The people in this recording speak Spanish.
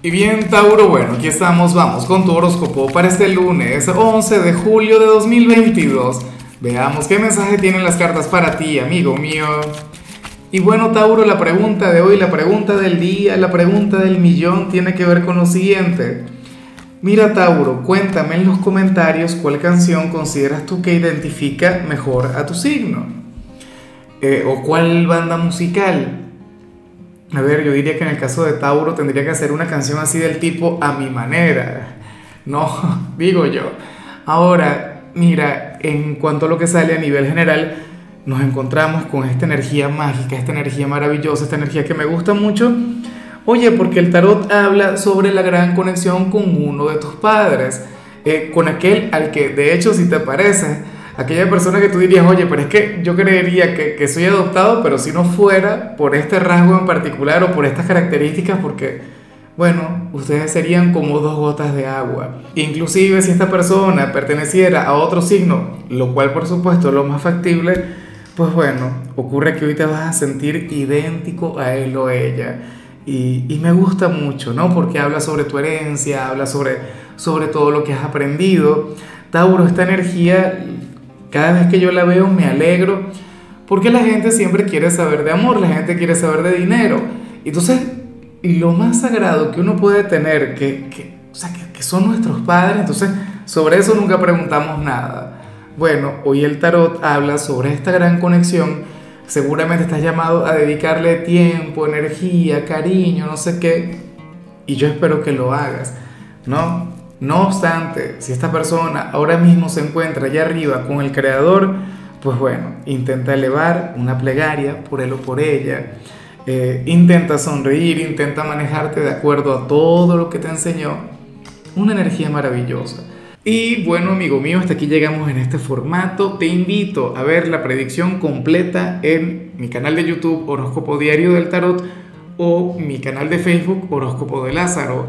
Y bien, Tauro, bueno, aquí estamos, vamos con tu horóscopo para este lunes 11 de julio de 2022. Veamos qué mensaje tienen las cartas para ti, amigo mío. Y bueno, Tauro, la pregunta de hoy, la pregunta del día, la pregunta del millón tiene que ver con lo siguiente. Mira, Tauro, cuéntame en los comentarios cuál canción consideras tú que identifica mejor a tu signo. Eh, o cuál banda musical. A ver, yo diría que en el caso de Tauro tendría que hacer una canción así del tipo a mi manera. No, digo yo. Ahora, mira, en cuanto a lo que sale a nivel general, nos encontramos con esta energía mágica, esta energía maravillosa, esta energía que me gusta mucho. Oye, porque el tarot habla sobre la gran conexión con uno de tus padres, eh, con aquel al que, de hecho, si te parece, aquella persona que tú dirías, oye, pero es que yo creería que, que, soy adoptado, pero si no fuera por este rasgo en particular o por estas características, porque, bueno, ustedes serían como dos gotas de agua. Inclusive si esta persona perteneciera a otro signo, lo cual por supuesto es lo más factible, pues bueno, ocurre que hoy te vas a sentir idéntico a él o ella. Y, y me gusta mucho, ¿no? Porque habla sobre tu herencia, habla sobre, sobre todo lo que has aprendido. Tauro, esta energía cada vez que yo la veo me alegro porque la gente siempre quiere saber de amor, la gente quiere saber de dinero. Entonces, y lo más sagrado que uno puede tener, que, que, o sea, que, que son nuestros padres, entonces sobre eso nunca preguntamos nada. Bueno, hoy el tarot habla sobre esta gran conexión. Seguramente estás llamado a dedicarle tiempo, energía, cariño, no sé qué. Y yo espero que lo hagas, ¿no? No obstante, si esta persona ahora mismo se encuentra allá arriba con el Creador, pues bueno, intenta elevar una plegaria por él o por ella. Eh, intenta sonreír, intenta manejarte de acuerdo a todo lo que te enseñó. Una energía maravillosa. Y bueno, amigo mío, hasta aquí llegamos en este formato. Te invito a ver la predicción completa en mi canal de YouTube Horóscopo Diario del Tarot o mi canal de Facebook Horóscopo de Lázaro.